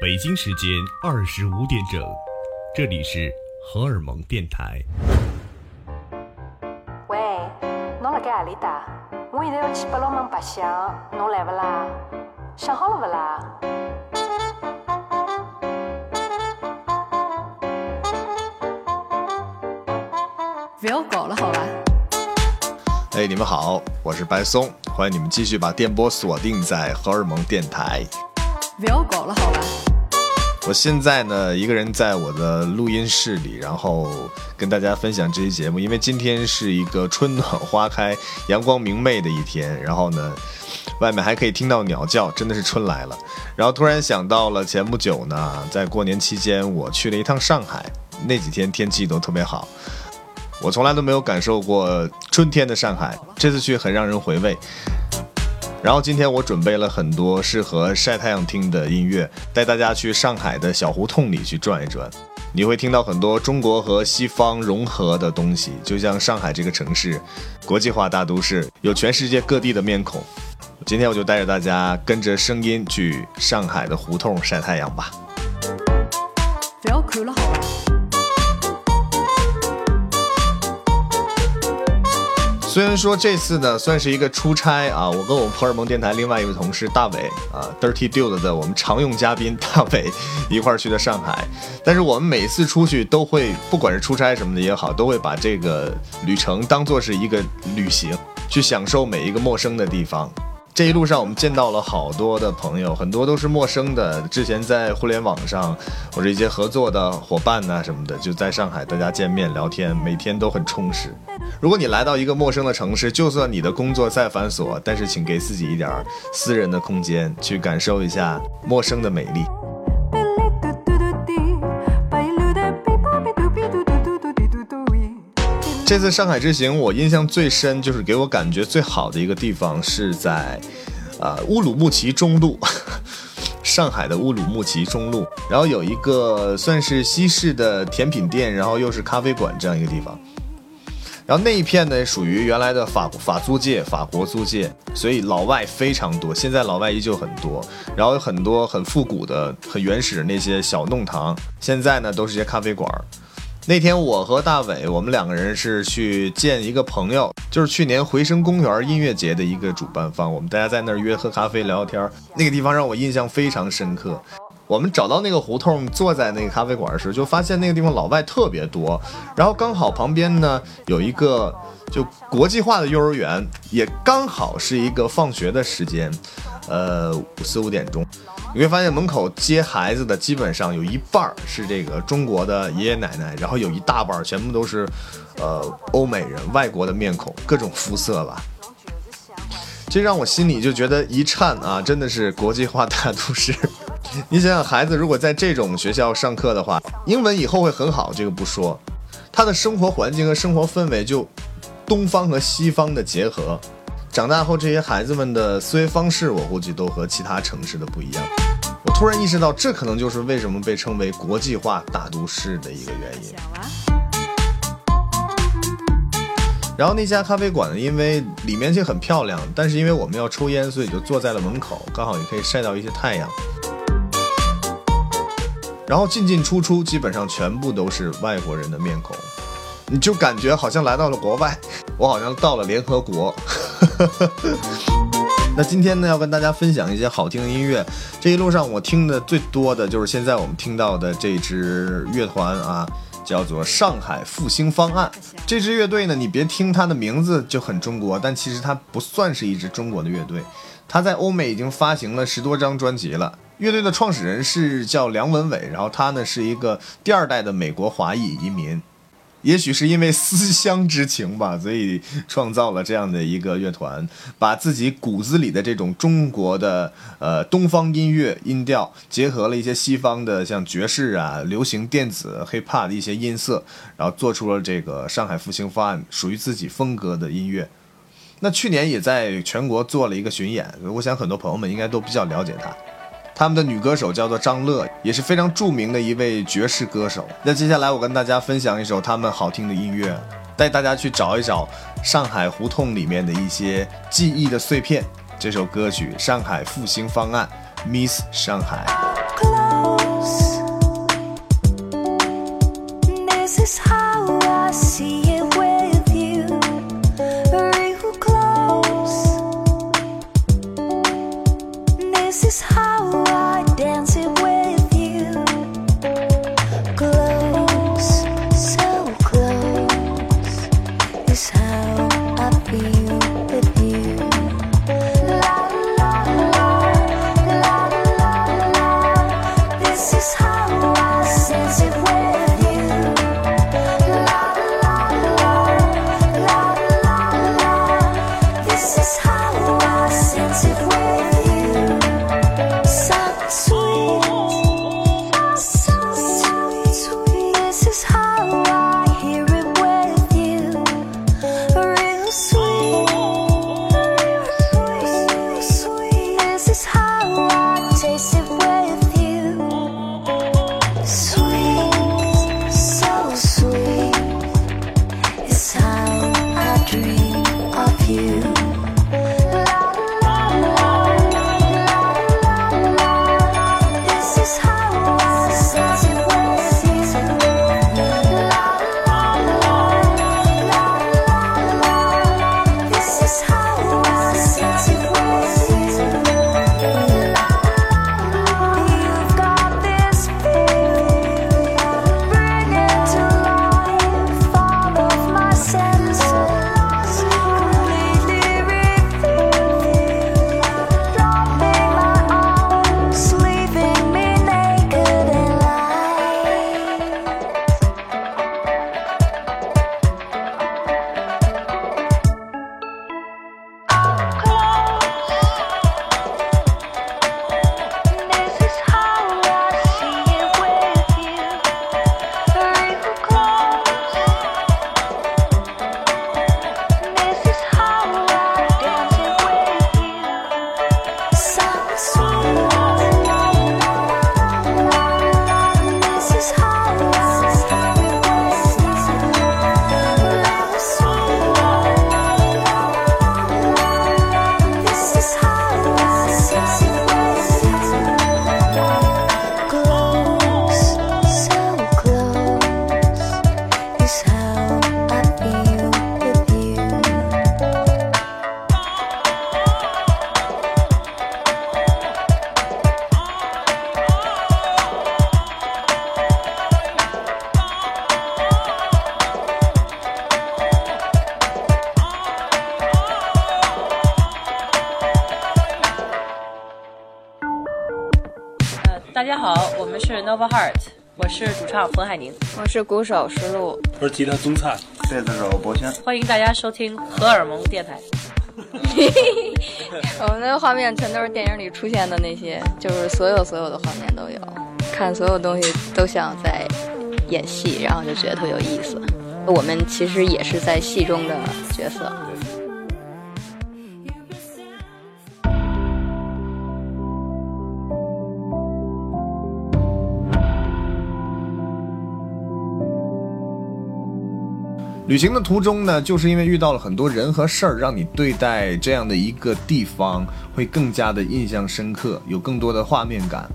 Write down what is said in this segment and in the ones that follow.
北京时间二十五点整，这里是荷尔蒙电台。喂，侬辣盖阿里搭？我现在要去八龙门白相，侬来不啦？想好了不啦？不要搞了，好吧？哎，你们好，我是白松，欢迎你们继续把电波锁定在荷尔蒙电台。不要搞了，好吧？我现在呢，一个人在我的录音室里，然后跟大家分享这期节目。因为今天是一个春暖花开、阳光明媚的一天，然后呢，外面还可以听到鸟叫，真的是春来了。然后突然想到了前不久呢，在过年期间我去了一趟上海，那几天天气都特别好，我从来都没有感受过春天的上海，这次去很让人回味。然后今天我准备了很多适合晒太阳听的音乐，带大家去上海的小胡同里去转一转。你会听到很多中国和西方融合的东西，就像上海这个城市，国际化大都市，有全世界各地的面孔。今天我就带着大家跟着声音去上海的胡同晒太阳吧。不要看了，好吧？虽然说这次呢算是一个出差啊，我跟我们荷尔蒙电台另外一位同事大伟啊，Dirty Dude 的我们常用嘉宾大伟一块儿去的上海，但是我们每次出去都会，不管是出差什么的也好，都会把这个旅程当做是一个旅行，去享受每一个陌生的地方。这一路上我们见到了好多的朋友，很多都是陌生的，之前在互联网上或者一些合作的伙伴呐、什么的，就在上海大家见面聊天，每天都很充实。如果你来到一个陌生的城市，就算你的工作再繁琐，但是请给自己一点私人的空间，去感受一下陌生的美丽。这次上海之行，我印象最深，就是给我感觉最好的一个地方是在，呃，乌鲁木齐中路，上海的乌鲁木齐中路，然后有一个算是西式的甜品店，然后又是咖啡馆这样一个地方。然后那一片呢，属于原来的法法租界、法国租界，所以老外非常多。现在老外依旧很多，然后有很多很复古的、很原始的那些小弄堂，现在呢都是些咖啡馆。那天我和大伟，我们两个人是去见一个朋友，就是去年回声公园音乐节的一个主办方。我们大家在那儿约喝咖啡聊聊天，那个地方让我印象非常深刻。我们找到那个胡同，坐在那个咖啡馆时，就发现那个地方老外特别多，然后刚好旁边呢有一个就国际化的幼儿园，也刚好是一个放学的时间，呃四五点钟，你会发现门口接孩子的基本上有一半是这个中国的爷爷奶奶，然后有一大半全部都是呃欧美人、外国的面孔，各种肤色吧。这让我心里就觉得一颤啊！真的是国际化大都市。你想想，孩子如果在这种学校上课的话，英文以后会很好，这个不说，他的生活环境和生活氛围就东方和西方的结合。长大后，这些孩子们的思维方式，我估计都和其他城市的不一样。我突然意识到，这可能就是为什么被称为国际化大都市的一个原因。然后那家咖啡馆呢，因为里面其实很漂亮，但是因为我们要抽烟，所以就坐在了门口，刚好也可以晒到一些太阳。然后进进出出，基本上全部都是外国人的面孔，你就感觉好像来到了国外，我好像到了联合国。那今天呢，要跟大家分享一些好听的音乐。这一路上我听的最多的就是现在我们听到的这支乐团啊。叫做上海复兴方案。这支乐队呢，你别听它的名字就很中国，但其实它不算是一支中国的乐队。它在欧美已经发行了十多张专辑了。乐队的创始人是叫梁文伟，然后他呢是一个第二代的美国华裔移民。也许是因为思乡之情吧，所以创造了这样的一个乐团，把自己骨子里的这种中国的呃东方音乐音调，结合了一些西方的像爵士啊、流行电子、hiphop 的一些音色，然后做出了这个上海复兴方案属于自己风格的音乐。那去年也在全国做了一个巡演，我想很多朋友们应该都比较了解他。他们的女歌手叫做张乐，也是非常著名的一位爵士歌手。那接下来我跟大家分享一首他们好听的音乐，带大家去找一找上海胡同里面的一些记忆的碎片。这首歌曲《上海复兴方案》Miss 上海。side. 们是 Nova Heart，我是主唱冯海宁，我是鼓手石路，我是吉他宗灿，贝斯手博轩。欢迎大家收听荷尔蒙电台。我们的画面全都是电影里出现的那些，就是所有所有的画面都有，看所有东西都像在演戏，然后就觉得特别有意思。我们其实也是在戏中的角色。旅行的途中呢，就是因为遇到了很多人和事儿，让你对待这样的一个地方会更加的印象深刻，有更多的画面感。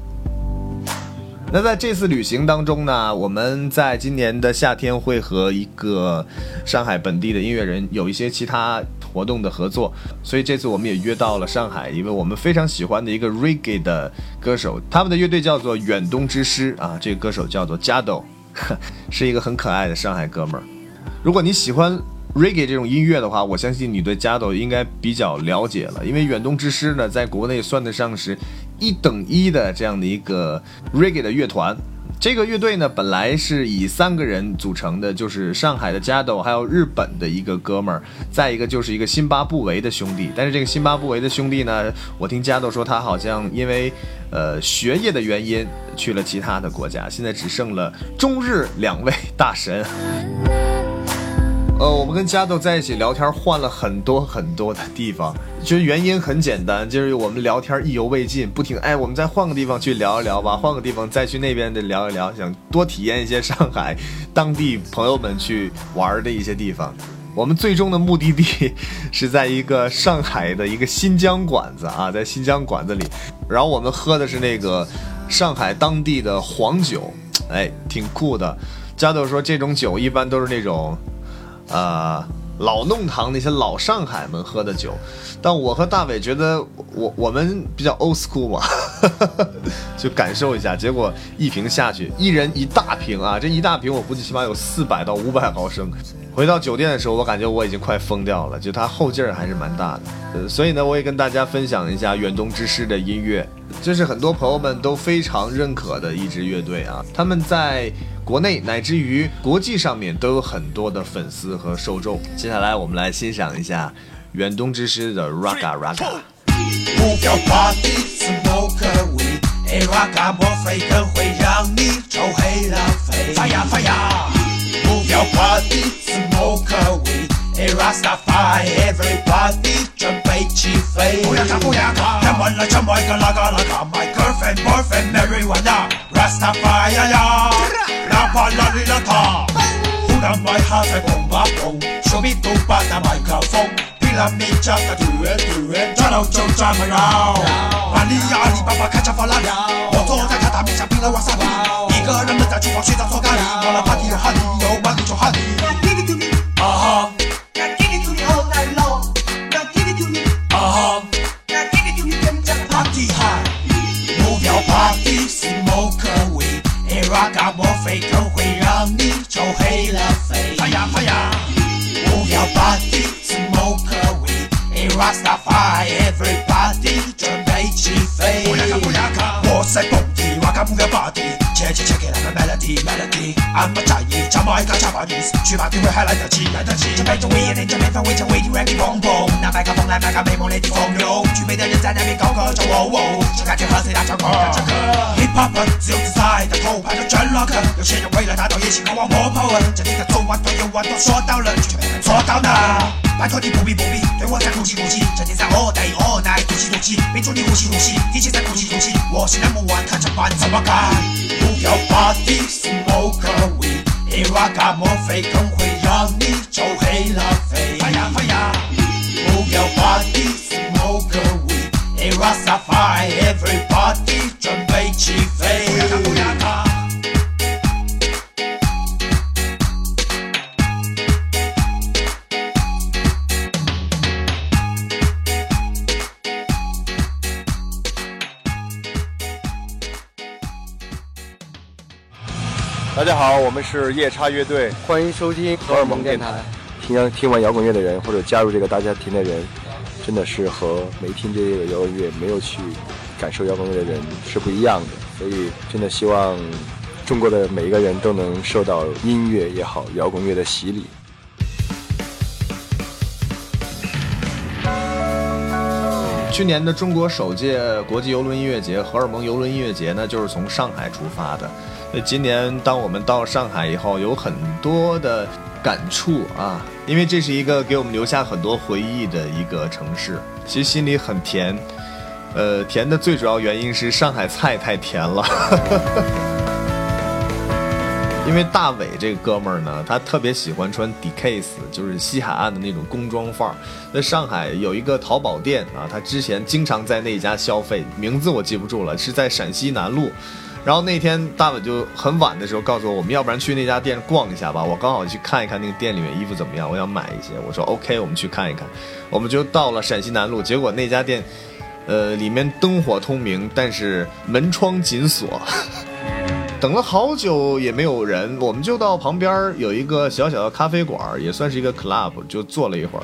那在这次旅行当中呢，我们在今年的夏天会和一个上海本地的音乐人有一些其他活动的合作，所以这次我们也约到了上海一位我们非常喜欢的一个 reggae 的歌手，他们的乐队叫做远东之师啊，这个歌手叫做 Jado，是一个很可爱的上海哥们儿。如果你喜欢 reggae 这种音乐的话，我相信你对 Jado 应该比较了解了，因为远东之师呢，在国内算得上是一等一的这样的一个 reggae 的乐团。这个乐队呢，本来是以三个人组成的，就是上海的 Jado，还有日本的一个哥们儿，再一个就是一个辛巴布韦的兄弟。但是这个辛巴布韦的兄弟呢，我听 Jado 说他好像因为呃学业的原因去了其他的国家，现在只剩了中日两位大神。呃，我们跟加豆在一起聊天，换了很多很多的地方。其实原因很简单，就是我们聊天意犹未尽，不停哎，我们再换个地方去聊一聊吧，换个地方再去那边的聊一聊，想多体验一些上海当地朋友们去玩的一些地方。我们最终的目的地是在一个上海的一个新疆馆子啊，在新疆馆子里，然后我们喝的是那个上海当地的黄酒，哎，挺酷的。加豆说这种酒一般都是那种，呃，老弄堂那些老上海们喝的酒，但我和大伟觉得我我们比较 old school 嘛，就感受一下。结果一瓶下去，一人一大瓶啊，这一大瓶我估计起码有四百到五百毫升。回到酒店的时候，我感觉我已经快疯掉了，就它后劲儿还是蛮大的。呃，所以呢，我也跟大家分享一下远东之师的音乐，这是很多朋友们都非常认可的一支乐队啊。他们在国内乃至于国际上面都有很多的粉丝和受众。接下来我们来欣赏一下远东之师的 Raga Raga。Move your body, smoke a weed，哎，Raga 墨菲更会让你抽黑了肺。发呀发呀，Move your body, smoke a weed，哎，Rastafari，everybody 准备起飞。不要看不要看，看完了看完个那个那个，My girlfriend, boyfriend, marijuana, Rastafari 呀呀，哪怕哪里邋遢。忽然买下在蹦吧蹦，手臂都把那麦克风。比拉米加的队员队员，抓到就这么绕。阿里阿里巴巴开着法拉利，我坐在榻榻米上拼了瓦萨比。一个人闷在厨房学着做咖喱，忘了 party 有哈尼，有满足就哈尼。嘎莫非更会让你臭黑了肺。发呀发呀，不要把地 smoke away，A rasta fire，everybody 准备起飞。乌鸦嘎乌鸦嘎，我在蹦迪，哇嘎不要把。切切切给他们 melody melody。I'm a 战役，加麦克加把 news，去吧定位还来得及来得及。这杯中威严定，这面粉围墙围顶 Randy 蹦蹦，拿麦克风来麦克美梦雷霆风流，举杯的人在那边高歌着喔喔，是感觉和谁大唱歌。Hip Hop 自由自在的头盘的真 rock，有些人为了达到野心渴望破破稳，这里的左腕都右腕都说到了，却没能做到呢。拜托你不必不必对我在哭泣哭泣，整天在 all day all night 赌气赌气，没祝你呼吸呼吸，一起在哭泣哭泣，我是 number one，看着办怎么干？Move your body, smoke a weed，黑 rock 墨菲更会让你抽黑了肺。发呀发呀，Move your body, smoke a weed，黑 Rastafari everybody 好，我们是夜叉乐队，欢迎收听荷尔蒙电台。听听完摇滚乐的人，或者加入这个大家庭的人，真的是和没听这个摇滚乐、没有去感受摇滚乐的人是不一样的。所以，真的希望中国的每一个人都能受到音乐也好、摇滚乐的洗礼。去年的中国首届国际游轮音乐节——荷尔蒙游轮音乐节呢，就是从上海出发的。那今年当我们到上海以后，有很多的感触啊，因为这是一个给我们留下很多回忆的一个城市，其实心里很甜。呃，甜的最主要原因是上海菜太甜了。因为大伟这个哥们儿呢，他特别喜欢穿 Dickies，就是西海岸的那种工装范儿。在上海有一个淘宝店啊，他之前经常在那家消费，名字我记不住了，是在陕西南路。然后那天大伟就很晚的时候告诉我，我们要不然去那家店逛一下吧。我刚好去看一看那个店里面衣服怎么样，我想买一些。我说 OK，我们去看一看。我们就到了陕西南路，结果那家店，呃，里面灯火通明，但是门窗紧锁。等了好久也没有人，我们就到旁边有一个小小的咖啡馆，也算是一个 club，就坐了一会儿，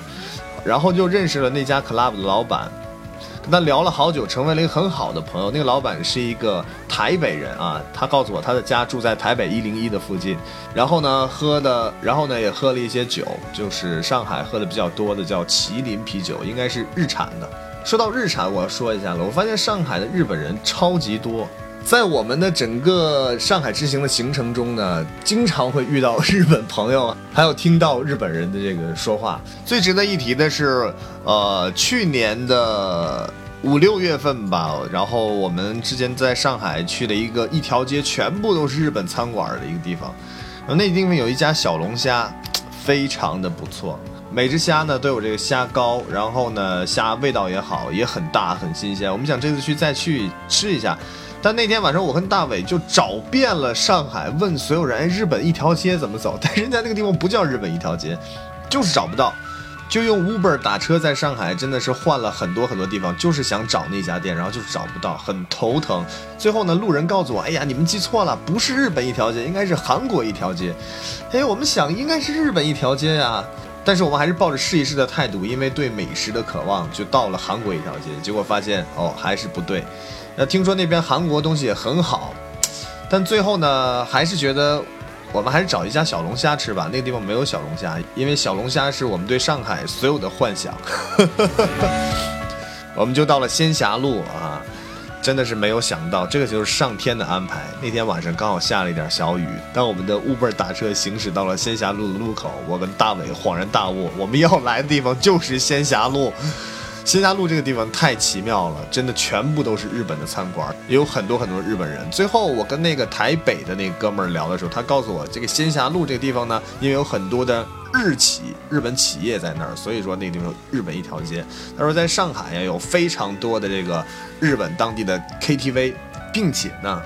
然后就认识了那家 club 的老板，那聊了好久，成为了一个很好的朋友。那个老板是一个台北人啊，他告诉我他的家住在台北一零一的附近，然后呢喝的，然后呢也喝了一些酒，就是上海喝的比较多的叫麒麟啤酒，应该是日产的。说到日产，我要说一下了，我发现上海的日本人超级多。在我们的整个上海之行的行程中呢，经常会遇到日本朋友，还有听到日本人的这个说话。最值得一提的是，呃，去年的五六月份吧，然后我们之前在上海去了一个一条街全部都是日本餐馆的一个地方，那地方有一家小龙虾，非常的不错。每只虾呢都有这个虾膏，然后呢虾味道也好，也很大很新鲜。我们想这次去再去吃一下，但那天晚上我跟大伟就找遍了上海，问所有人，哎，日本一条街怎么走？但人家那个地方不叫日本一条街，就是找不到。就用 Uber 打车在上海，真的是换了很多很多地方，就是想找那家店，然后就是找不到，很头疼。最后呢，路人告诉我，哎呀，你们记错了，不是日本一条街，应该是韩国一条街。哎，我们想应该是日本一条街呀，但是我们还是抱着试一试的态度，因为对美食的渴望，就到了韩国一条街。结果发现哦，还是不对。那听说那边韩国东西也很好，但最后呢，还是觉得。我们还是找一家小龙虾吃吧，那个地方没有小龙虾，因为小龙虾是我们对上海所有的幻想。我们就到了仙霞路啊，真的是没有想到，这个就是上天的安排。那天晚上刚好下了一点小雨，当我们的 Uber 打车行驶到了仙霞路的路口，我跟大伟恍然大悟，我们要来的地方就是仙霞路。仙霞路这个地方太奇妙了，真的全部都是日本的餐馆，也有很多很多日本人。最后我跟那个台北的那哥们儿聊的时候，他告诉我，这个仙霞路这个地方呢，因为有很多的日企、日本企业在那儿，所以说那个地方有日本一条街。他说在上海呀，有非常多的这个日本当地的 KTV，并且呢，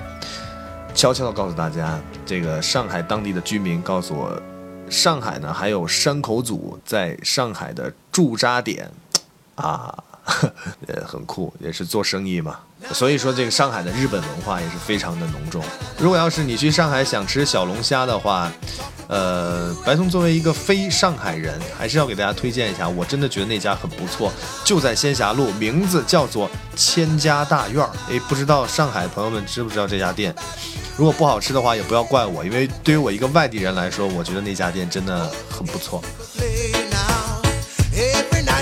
悄悄的告诉大家，这个上海当地的居民告诉我，上海呢还有山口组在上海的驻扎点。啊，呃，很酷，也是做生意嘛。所以说，这个上海的日本文化也是非常的浓重。如果要是你去上海想吃小龙虾的话，呃，白松作为一个非上海人，还是要给大家推荐一下。我真的觉得那家很不错，就在仙霞路，名字叫做千家大院儿。诶，不知道上海朋友们知不知道这家店？如果不好吃的话，也不要怪我，因为对于我一个外地人来说，我觉得那家店真的很不错。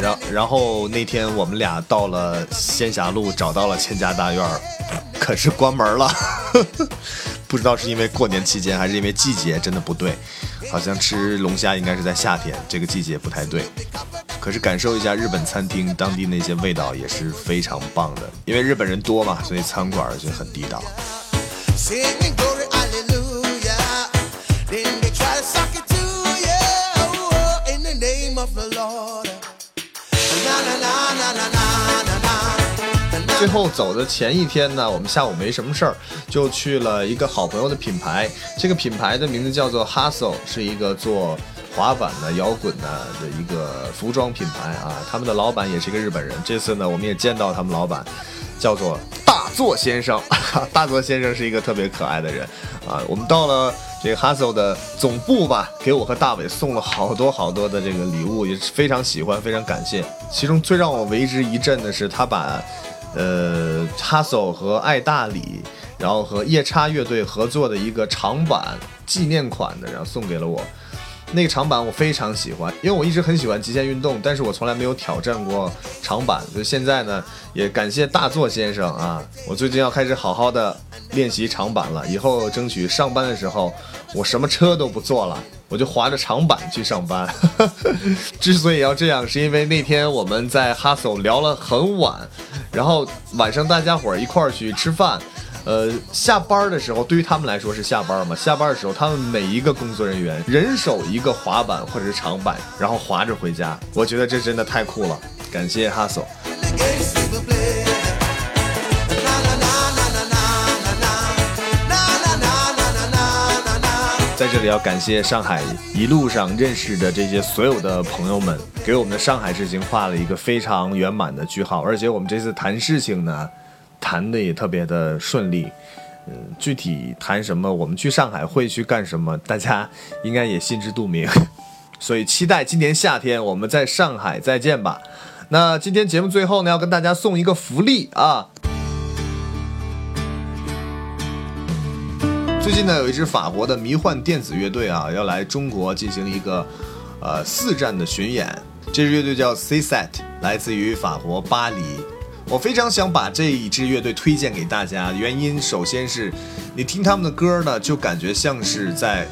然然后那天我们俩到了仙霞路，找到了千家大院儿，可是关门了。不知道是因为过年期间，还是因为季节真的不对。好像吃龙虾应该是在夏天，这个季节不太对。可是感受一下日本餐厅当地那些味道也是非常棒的，因为日本人多嘛，所以餐馆就很地道。最后走的前一天呢，我们下午没什么事儿，就去了一个好朋友的品牌。这个品牌的名字叫做 Hustle，是一个做滑板的、摇滚的的一个服装品牌啊。他们的老板也是一个日本人。这次呢，我们也见到他们老板，叫做大作先生。大作先生是一个特别可爱的人啊。我们到了这个 Hustle 的总部吧，给我和大伟送了好多好多的这个礼物，也是非常喜欢，非常感谢。其中最让我为之一振的是，他把呃，，Hassle 和爱大理，然后和夜叉乐队合作的一个长版纪念款的，然后送给了我。那个长板我非常喜欢，因为我一直很喜欢极限运动，但是我从来没有挑战过长板。所以现在呢，也感谢大作先生啊，我最近要开始好好的练习长板了。以后争取上班的时候，我什么车都不坐了，我就划着长板去上班。之所以要这样，是因为那天我们在 Hustle 聊了很晚，然后晚上大家伙儿一块儿去吃饭。呃，下班的时候，对于他们来说是下班嘛？下班的时候，他们每一个工作人员人手一个滑板或者是长板，然后滑着回家。我觉得这真的太酷了，感谢哈索。在这里要感谢上海一路上认识的这些所有的朋友们，给我们的上海之行画了一个非常圆满的句号。而且我们这次谈事情呢。谈的也特别的顺利，嗯，具体谈什么，我们去上海会去干什么，大家应该也心知肚明，所以期待今年夏天我们在上海再见吧。那今天节目最后呢，要跟大家送一个福利啊！最近呢，有一支法国的迷幻电子乐队啊，要来中国进行一个呃四站的巡演，这支乐队叫 C Set，来自于法国巴黎。我非常想把这一支乐队推荐给大家，原因首先是，你听他们的歌呢，就感觉像是在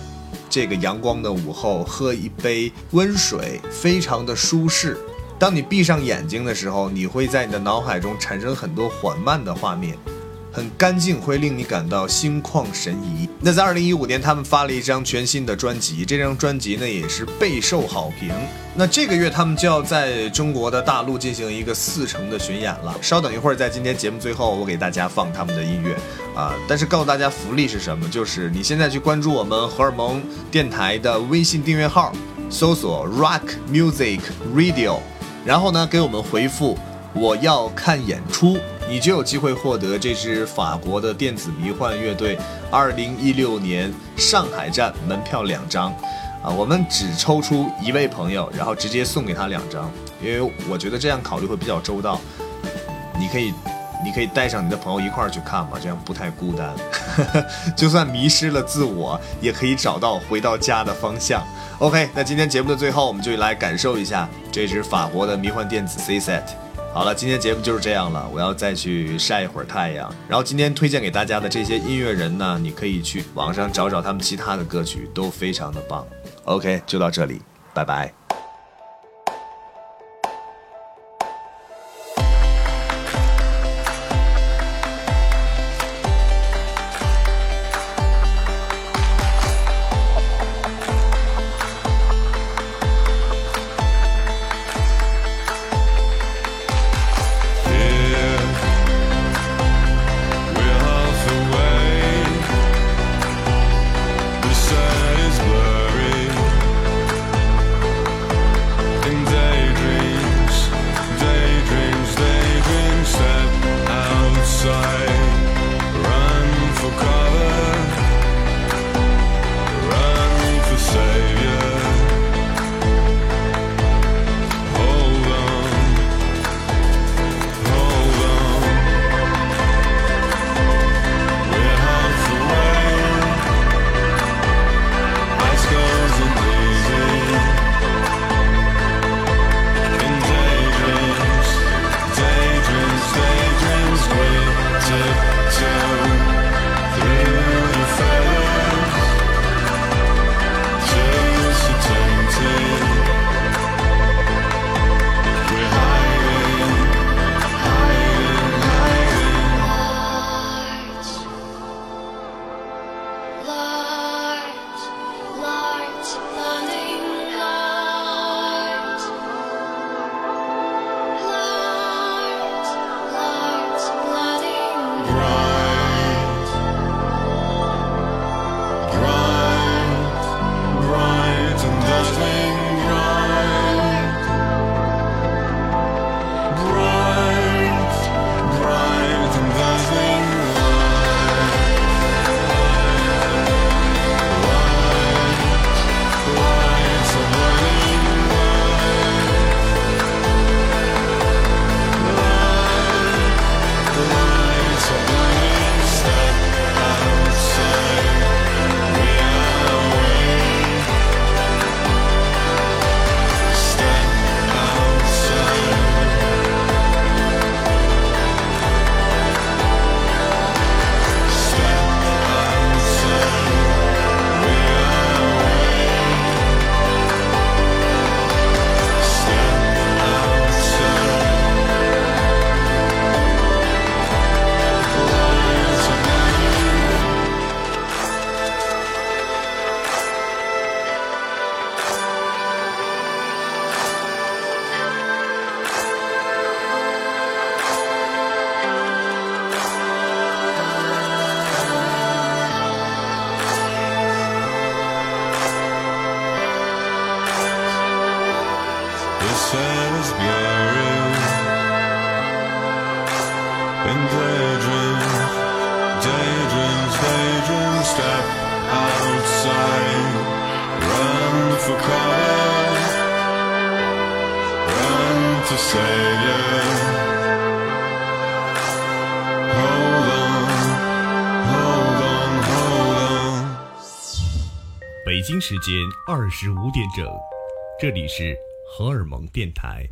这个阳光的午后喝一杯温水，非常的舒适。当你闭上眼睛的时候，你会在你的脑海中产生很多缓慢的画面，很干净，会令你感到心旷神怡。那在二零一五年，他们发了一张全新的专辑，这张专辑呢也是备受好评。那这个月他们就要在中国的大陆进行一个四城的巡演了。稍等一会儿，在今天节目最后，我给大家放他们的音乐啊。但是告诉大家福利是什么？就是你现在去关注我们荷尔蒙电台的微信订阅号，搜索 Rock Music Radio，然后呢给我们回复我要看演出。你就有机会获得这支法国的电子迷幻乐队2016年上海站门票两张，啊，我们只抽出一位朋友，然后直接送给他两张，因为我觉得这样考虑会比较周到。你可以，你可以带上你的朋友一块儿去看嘛，这样不太孤单。就算迷失了自我，也可以找到回到家的方向。OK，那今天节目的最后，我们就来感受一下这支法国的迷幻电子 C set。好了，今天节目就是这样了，我要再去晒一会儿太阳。然后今天推荐给大家的这些音乐人呢，你可以去网上找找他们其他的歌曲，都非常的棒。OK，就到这里，拜拜。时间二十五点整，这里是荷尔蒙电台。